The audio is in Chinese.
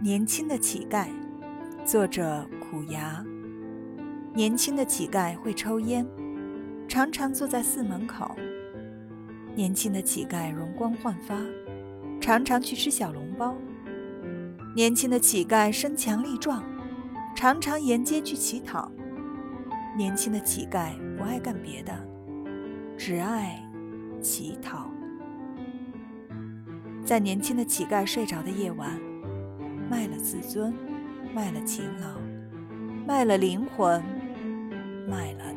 年轻的乞丐，作者苦牙。年轻的乞丐会抽烟，常常坐在寺门口。年轻的乞丐容光焕发，常常去吃小笼包。年轻的乞丐身强力壮，常常沿街去乞讨。年轻的乞丐不爱干别的，只爱乞讨。在年轻的乞丐睡着的夜晚。自尊，卖了勤劳，卖了灵魂，卖了。